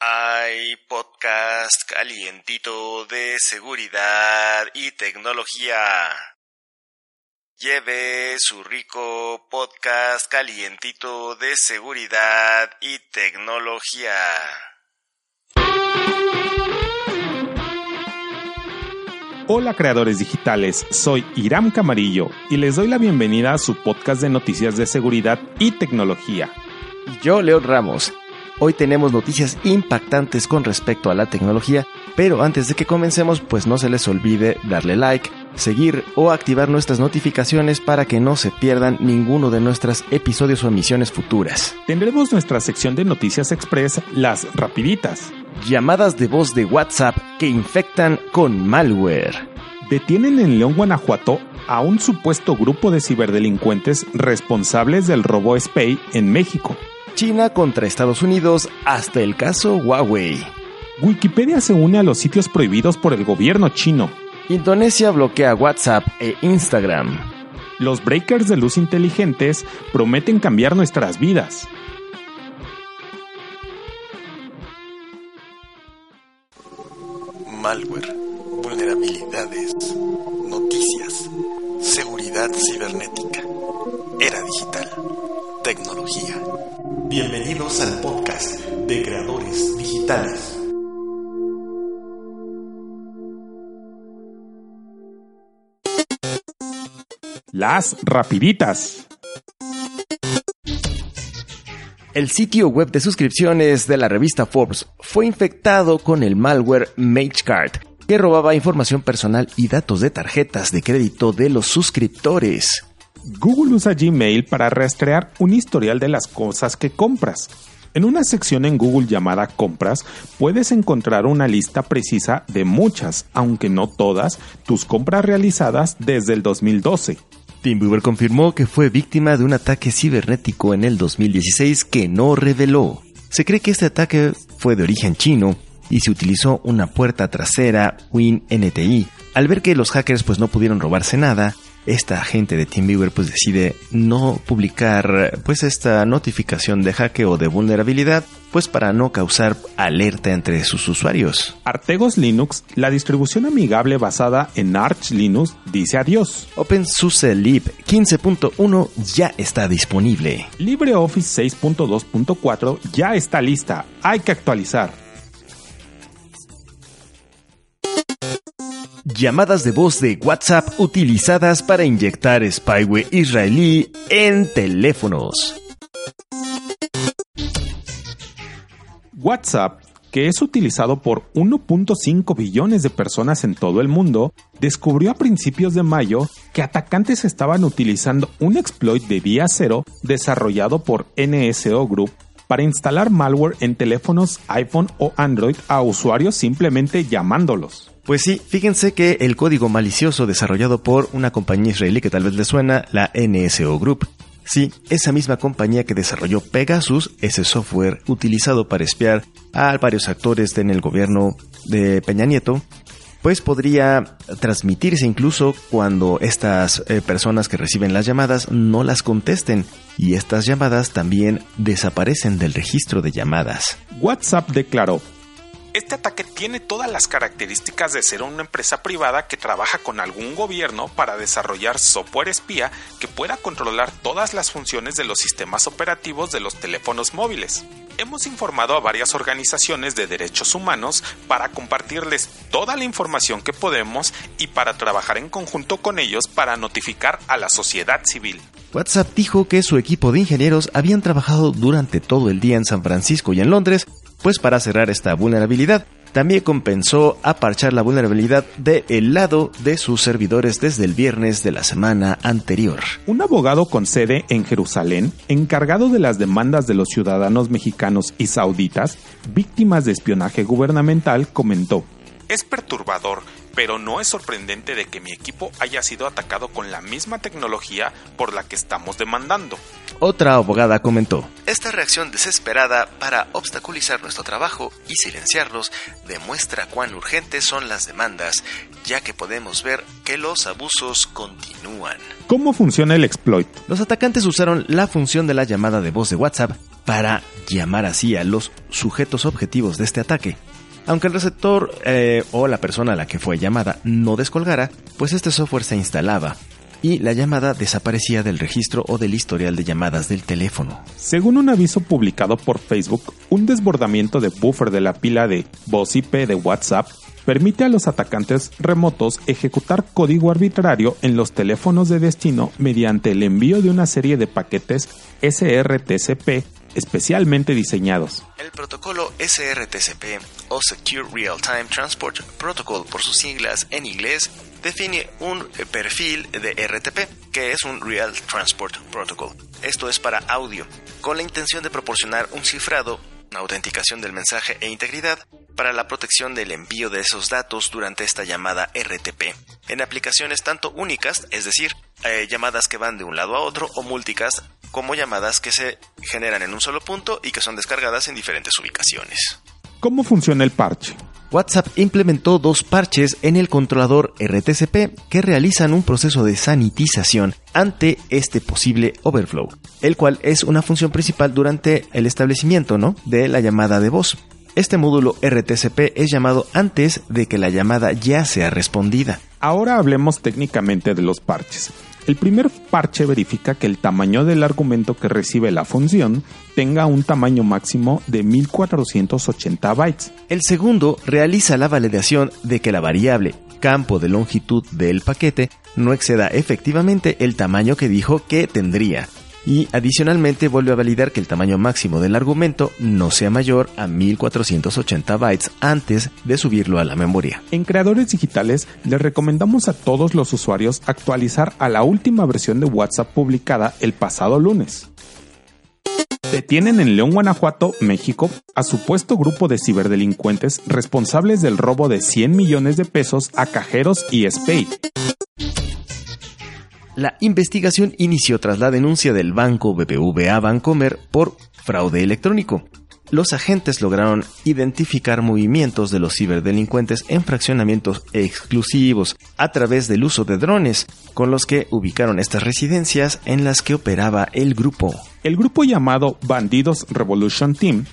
Hay podcast calientito de seguridad y tecnología. Lleve su rico podcast calientito de seguridad y tecnología. Hola creadores digitales, soy Iram Camarillo y les doy la bienvenida a su podcast de noticias de seguridad y tecnología. Y yo, León Ramos. Hoy tenemos noticias impactantes con respecto a la tecnología, pero antes de que comencemos, pues no se les olvide darle like, seguir o activar nuestras notificaciones para que no se pierdan ninguno de nuestros episodios o emisiones futuras. Tendremos nuestra sección de noticias express, las rapiditas. Llamadas de voz de WhatsApp que infectan con malware. Detienen en León, Guanajuato, a un supuesto grupo de ciberdelincuentes responsables del robo SPAY en México. China contra Estados Unidos hasta el caso Huawei. Wikipedia se une a los sitios prohibidos por el gobierno chino. Indonesia bloquea WhatsApp e Instagram. Los breakers de luz inteligentes prometen cambiar nuestras vidas. Malware, vulnerabilidades, noticias, seguridad cibernética, era digital, tecnología. Bienvenidos al podcast de creadores digitales. Las rapiditas. El sitio web de suscripciones de la revista Forbes fue infectado con el malware MageCard, que robaba información personal y datos de tarjetas de crédito de los suscriptores. Google usa Gmail para rastrear un historial de las cosas que compras. En una sección en Google llamada Compras puedes encontrar una lista precisa de muchas, aunque no todas, tus compras realizadas desde el 2012. TeamViewer confirmó que fue víctima de un ataque cibernético en el 2016 que no reveló. Se cree que este ataque fue de origen chino y se utilizó una puerta trasera WinNTI. Al ver que los hackers pues no pudieron robarse nada, esta gente de TeamViewer pues decide no publicar pues esta notificación de hackeo de vulnerabilidad pues para no causar alerta entre sus usuarios. Artegos Linux, la distribución amigable basada en Arch Linux, dice adiós. OpenSUSE Lib 15.1 ya está disponible. LibreOffice 6.2.4 ya está lista, hay que actualizar. Llamadas de voz de WhatsApp utilizadas para inyectar spyware israelí en teléfonos. WhatsApp, que es utilizado por 1.5 billones de personas en todo el mundo, descubrió a principios de mayo que atacantes estaban utilizando un exploit de día cero desarrollado por NSO Group para instalar malware en teléfonos iPhone o Android a usuarios simplemente llamándolos. Pues sí, fíjense que el código malicioso desarrollado por una compañía israelí que tal vez les suena, la NSO Group. Sí, esa misma compañía que desarrolló Pegasus, ese software utilizado para espiar a varios actores en el gobierno de Peña Nieto, pues podría transmitirse incluso cuando estas eh, personas que reciben las llamadas no las contesten y estas llamadas también desaparecen del registro de llamadas. WhatsApp declaró, este ataque tiene todas las características de ser una empresa privada que trabaja con algún gobierno para desarrollar software espía que pueda controlar todas las funciones de los sistemas operativos de los teléfonos móviles. Hemos informado a varias organizaciones de derechos humanos para compartirles toda la información que podemos y para trabajar en conjunto con ellos para notificar a la sociedad civil. WhatsApp dijo que su equipo de ingenieros habían trabajado durante todo el día en San Francisco y en Londres pues para cerrar esta vulnerabilidad, también compensó a parchar la vulnerabilidad del lado de sus servidores desde el viernes de la semana anterior. Un abogado con sede en Jerusalén, encargado de las demandas de los ciudadanos mexicanos y sauditas, víctimas de espionaje gubernamental, comentó, es perturbador pero no es sorprendente de que mi equipo haya sido atacado con la misma tecnología por la que estamos demandando. Otra abogada comentó, Esta reacción desesperada para obstaculizar nuestro trabajo y silenciarnos demuestra cuán urgentes son las demandas, ya que podemos ver que los abusos continúan. ¿Cómo funciona el exploit? Los atacantes usaron la función de la llamada de voz de WhatsApp para llamar así a los sujetos objetivos de este ataque. Aunque el receptor eh, o la persona a la que fue llamada no descolgara, pues este software se instalaba y la llamada desaparecía del registro o del historial de llamadas del teléfono. Según un aviso publicado por Facebook, un desbordamiento de buffer de la pila de voz IP de WhatsApp permite a los atacantes remotos ejecutar código arbitrario en los teléfonos de destino mediante el envío de una serie de paquetes SRTCP especialmente diseñados. El protocolo SRTCP o Secure Real Time Transport Protocol por sus siglas en inglés define un perfil de RTP, que es un Real Transport Protocol. Esto es para audio, con la intención de proporcionar un cifrado, una autenticación del mensaje e integridad para la protección del envío de esos datos durante esta llamada RTP, en aplicaciones tanto únicas, es decir, eh, llamadas que van de un lado a otro, o múlticas, como llamadas que se generan en un solo punto y que son descargadas en diferentes ubicaciones. ¿Cómo funciona el parche? WhatsApp implementó dos parches en el controlador RTCP que realizan un proceso de sanitización ante este posible overflow, el cual es una función principal durante el establecimiento ¿no? de la llamada de voz. Este módulo RTCP es llamado antes de que la llamada ya sea respondida. Ahora hablemos técnicamente de los parches. El primer parche verifica que el tamaño del argumento que recibe la función tenga un tamaño máximo de 1480 bytes. El segundo realiza la validación de que la variable campo de longitud del paquete no exceda efectivamente el tamaño que dijo que tendría y adicionalmente vuelve a validar que el tamaño máximo del argumento no sea mayor a 1480 bytes antes de subirlo a la memoria. En creadores digitales les recomendamos a todos los usuarios actualizar a la última versión de WhatsApp publicada el pasado lunes. Detienen en León, Guanajuato, México, a supuesto grupo de ciberdelincuentes responsables del robo de 100 millones de pesos a cajeros y SPAY. La investigación inició tras la denuncia del banco BBVA Bancomer por fraude electrónico. Los agentes lograron identificar movimientos de los ciberdelincuentes en fraccionamientos exclusivos a través del uso de drones, con los que ubicaron estas residencias en las que operaba el grupo. El grupo llamado Bandidos Revolution Team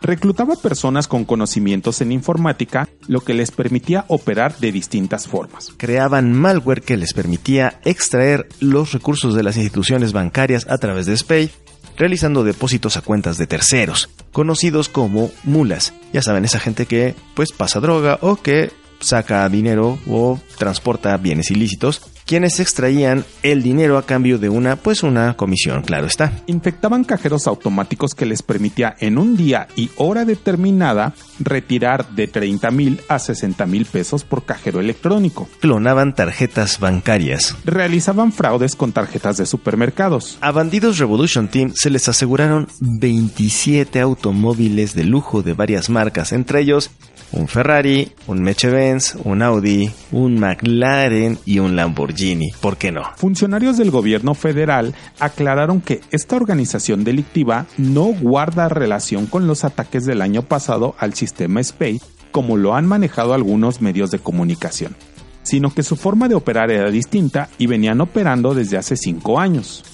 reclutaba personas con conocimientos en informática, lo que les permitía operar de distintas formas. Creaban malware que les permitía extraer los recursos de las instituciones bancarias a través de SPAY, realizando depósitos a cuentas de terceros, conocidos como mulas. Ya saben, esa gente que pues pasa droga o que saca dinero o transporta bienes ilícitos quienes extraían el dinero a cambio de una, pues una comisión, claro está. Infectaban cajeros automáticos que les permitía en un día y hora determinada retirar de 30 mil a 60 mil pesos por cajero electrónico. Clonaban tarjetas bancarias. Realizaban fraudes con tarjetas de supermercados. A Bandidos Revolution Team se les aseguraron 27 automóviles de lujo de varias marcas, entre ellos un Ferrari, un Mercedes-Benz, un Audi, un McLaren y un Lamborghini. ¿Por qué no? Funcionarios del gobierno federal aclararon que esta organización delictiva no guarda relación con los ataques del año pasado al sistema SPAY como lo han manejado algunos medios de comunicación, sino que su forma de operar era distinta y venían operando desde hace cinco años.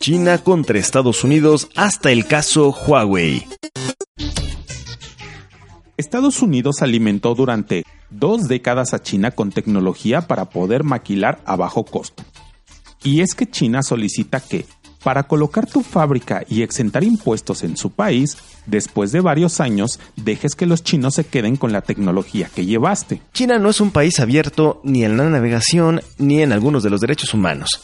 China contra Estados Unidos hasta el caso Huawei. Estados Unidos alimentó durante dos décadas a China con tecnología para poder maquilar a bajo costo. Y es que China solicita que, para colocar tu fábrica y exentar impuestos en su país, después de varios años dejes que los chinos se queden con la tecnología que llevaste. China no es un país abierto ni en la navegación ni en algunos de los derechos humanos.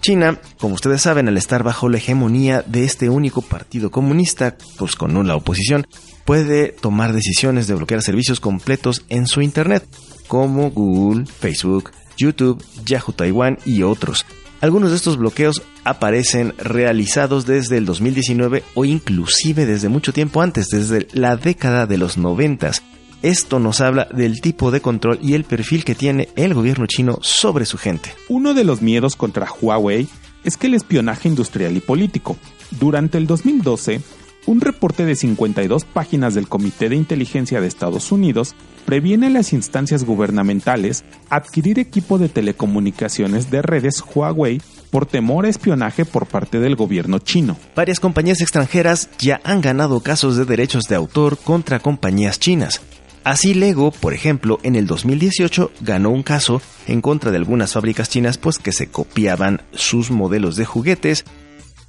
China, como ustedes saben, al estar bajo la hegemonía de este único partido comunista, pues con nula oposición, puede tomar decisiones de bloquear servicios completos en su Internet, como Google, Facebook, YouTube, Yahoo Taiwan y otros. Algunos de estos bloqueos aparecen realizados desde el 2019 o inclusive desde mucho tiempo antes, desde la década de los 90. Esto nos habla del tipo de control y el perfil que tiene el gobierno chino sobre su gente. Uno de los miedos contra Huawei es que el espionaje industrial y político. Durante el 2012, un reporte de 52 páginas del Comité de Inteligencia de Estados Unidos previene a las instancias gubernamentales adquirir equipo de telecomunicaciones de redes Huawei por temor a espionaje por parte del gobierno chino. Varias compañías extranjeras ya han ganado casos de derechos de autor contra compañías chinas. Así Lego, por ejemplo, en el 2018 ganó un caso en contra de algunas fábricas chinas pues que se copiaban sus modelos de juguetes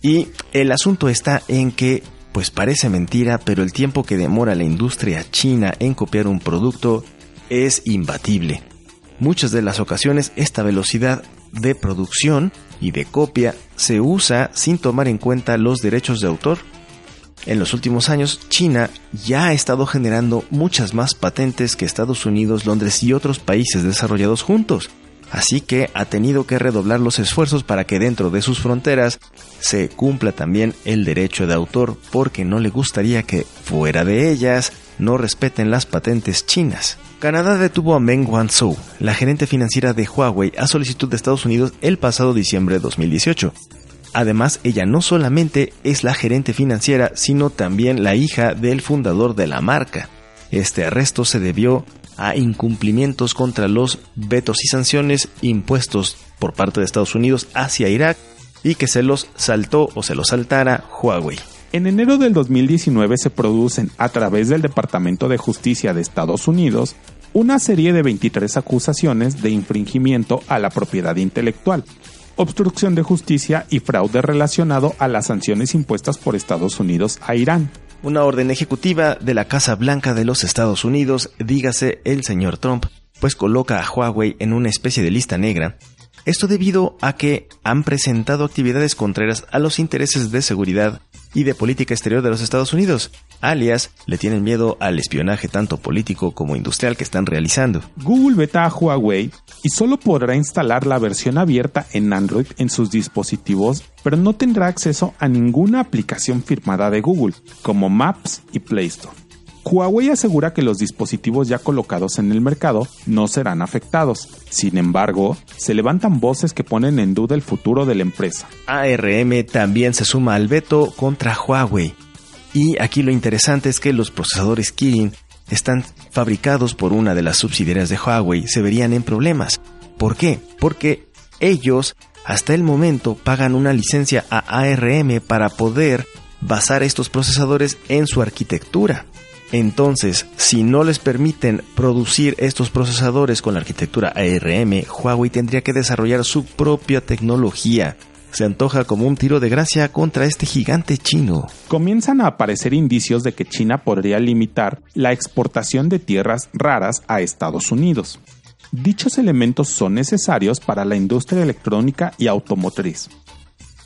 y el asunto está en que pues parece mentira, pero el tiempo que demora la industria china en copiar un producto es imbatible. Muchas de las ocasiones esta velocidad de producción y de copia se usa sin tomar en cuenta los derechos de autor. En los últimos años, China ya ha estado generando muchas más patentes que Estados Unidos, Londres y otros países desarrollados juntos. Así que ha tenido que redoblar los esfuerzos para que dentro de sus fronteras se cumpla también el derecho de autor porque no le gustaría que fuera de ellas no respeten las patentes chinas. Canadá detuvo a Meng Wanzhou, la gerente financiera de Huawei, a solicitud de Estados Unidos el pasado diciembre de 2018. Además, ella no solamente es la gerente financiera, sino también la hija del fundador de la marca. Este arresto se debió a incumplimientos contra los vetos y sanciones impuestos por parte de Estados Unidos hacia Irak y que se los saltó o se los saltara Huawei. En enero del 2019 se producen, a través del Departamento de Justicia de Estados Unidos, una serie de 23 acusaciones de infringimiento a la propiedad intelectual, obstrucción de justicia y fraude relacionado a las sanciones impuestas por Estados Unidos a Irán. Una orden ejecutiva de la Casa Blanca de los Estados Unidos, dígase el señor Trump, pues coloca a Huawei en una especie de lista negra. Esto debido a que han presentado actividades contrarias a los intereses de seguridad y de política exterior de los Estados Unidos, alias le tienen miedo al espionaje tanto político como industrial que están realizando. Google veta a Huawei y solo podrá instalar la versión abierta en Android en sus dispositivos, pero no tendrá acceso a ninguna aplicación firmada de Google, como Maps y Play Store. Huawei asegura que los dispositivos ya colocados en el mercado no serán afectados. Sin embargo, se levantan voces que ponen en duda el futuro de la empresa. ARM también se suma al veto contra Huawei. Y aquí lo interesante es que los procesadores Kirin están fabricados por una de las subsidiarias de Huawei se verían en problemas. ¿Por qué? Porque ellos hasta el momento pagan una licencia a ARM para poder basar estos procesadores en su arquitectura. Entonces, si no les permiten producir estos procesadores con la arquitectura ARM, Huawei tendría que desarrollar su propia tecnología. Se antoja como un tiro de gracia contra este gigante chino. Comienzan a aparecer indicios de que China podría limitar la exportación de tierras raras a Estados Unidos. Dichos elementos son necesarios para la industria electrónica y automotriz.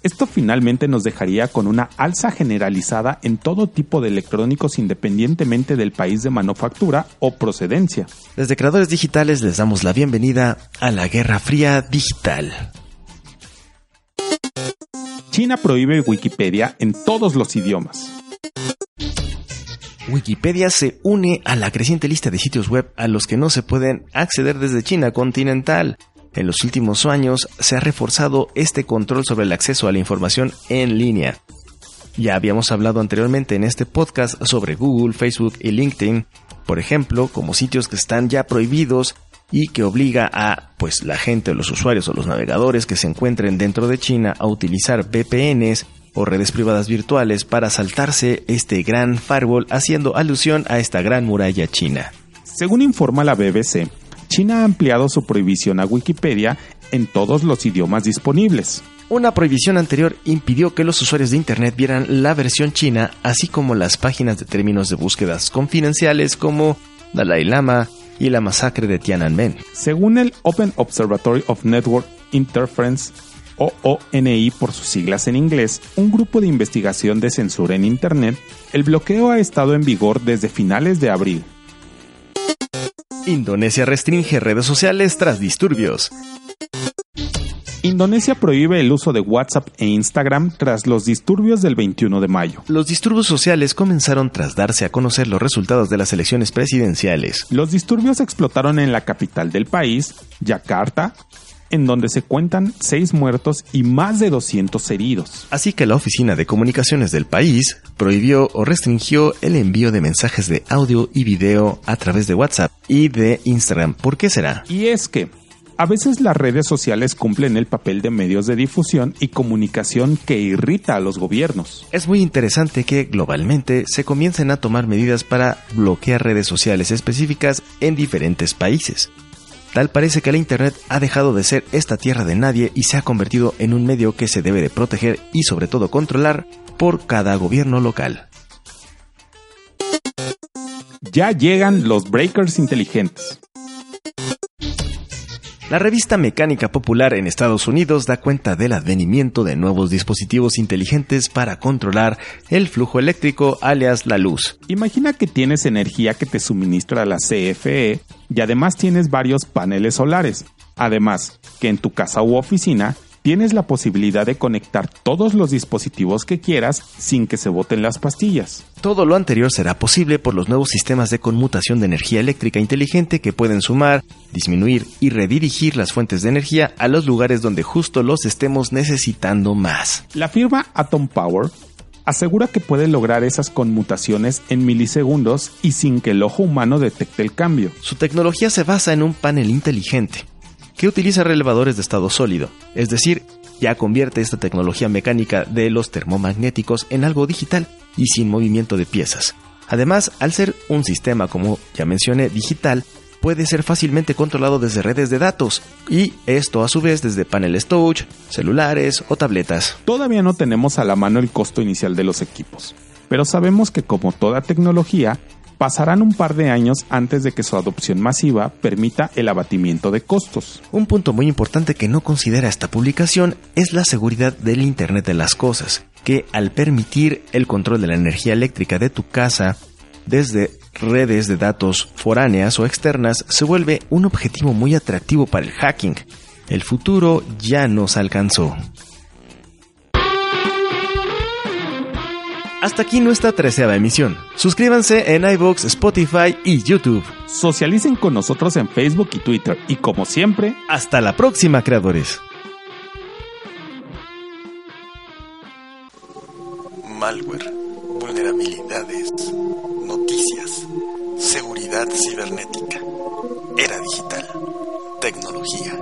Esto finalmente nos dejaría con una alza generalizada en todo tipo de electrónicos independientemente del país de manufactura o procedencia. Desde Creadores Digitales les damos la bienvenida a la Guerra Fría Digital. China prohíbe Wikipedia en todos los idiomas. Wikipedia se une a la creciente lista de sitios web a los que no se pueden acceder desde China continental. En los últimos años se ha reforzado este control sobre el acceso a la información en línea. Ya habíamos hablado anteriormente en este podcast sobre Google, Facebook y LinkedIn, por ejemplo, como sitios que están ya prohibidos y que obliga a pues la gente, los usuarios o los navegadores que se encuentren dentro de China a utilizar VPNs o redes privadas virtuales para saltarse este gran firewall haciendo alusión a esta gran muralla china. Según informa la BBC, China ha ampliado su prohibición a Wikipedia en todos los idiomas disponibles. Una prohibición anterior impidió que los usuarios de Internet vieran la versión china, así como las páginas de términos de búsquedas confidenciales como Dalai Lama y la masacre de Tiananmen. Según el Open Observatory of Network Interference, OONI por sus siglas en inglés, un grupo de investigación de censura en Internet, el bloqueo ha estado en vigor desde finales de abril. Indonesia restringe redes sociales tras disturbios. Indonesia prohíbe el uso de WhatsApp e Instagram tras los disturbios del 21 de mayo. Los disturbios sociales comenzaron tras darse a conocer los resultados de las elecciones presidenciales. Los disturbios explotaron en la capital del país, Yakarta, en donde se cuentan seis muertos y más de 200 heridos. Así que la Oficina de Comunicaciones del país prohibió o restringió el envío de mensajes de audio y video a través de WhatsApp y de Instagram. ¿Por qué será? Y es que A veces las redes sociales cumplen el papel de medios de difusión y comunicación que irrita a los gobiernos. Es muy interesante que globalmente se comiencen a tomar medidas para bloquear redes sociales específicas en diferentes países. Tal parece que la Internet ha dejado de ser esta tierra de nadie y se ha convertido en un medio que se debe de proteger y sobre todo controlar por cada gobierno local. Ya llegan los breakers inteligentes. La revista Mecánica Popular en Estados Unidos da cuenta del advenimiento de nuevos dispositivos inteligentes para controlar el flujo eléctrico, alias la luz. Imagina que tienes energía que te suministra la CFE y además tienes varios paneles solares. Además, que en tu casa u oficina tienes la posibilidad de conectar todos los dispositivos que quieras sin que se boten las pastillas. Todo lo anterior será posible por los nuevos sistemas de conmutación de energía eléctrica inteligente que pueden sumar, disminuir y redirigir las fuentes de energía a los lugares donde justo los estemos necesitando más. La firma Atom Power asegura que puede lograr esas conmutaciones en milisegundos y sin que el ojo humano detecte el cambio. Su tecnología se basa en un panel inteligente que utiliza relevadores de estado sólido, es decir, ya convierte esta tecnología mecánica de los termomagnéticos en algo digital y sin movimiento de piezas. Además, al ser un sistema, como ya mencioné, digital, puede ser fácilmente controlado desde redes de datos y esto a su vez desde paneles touch, celulares o tabletas. Todavía no tenemos a la mano el costo inicial de los equipos, pero sabemos que como toda tecnología, pasarán un par de años antes de que su adopción masiva permita el abatimiento de costos. Un punto muy importante que no considera esta publicación es la seguridad del Internet de las Cosas, que al permitir el control de la energía eléctrica de tu casa desde redes de datos foráneas o externas se vuelve un objetivo muy atractivo para el hacking. El futuro ya nos alcanzó. Hasta aquí nuestra treceava emisión. Suscríbanse en iVoox, Spotify y YouTube. Socialicen con nosotros en Facebook y Twitter. Y como siempre, hasta la próxima, creadores. Malware, vulnerabilidades, noticias, seguridad cibernética, era digital, tecnología.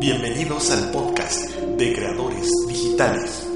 Bienvenidos al podcast de creadores digitales.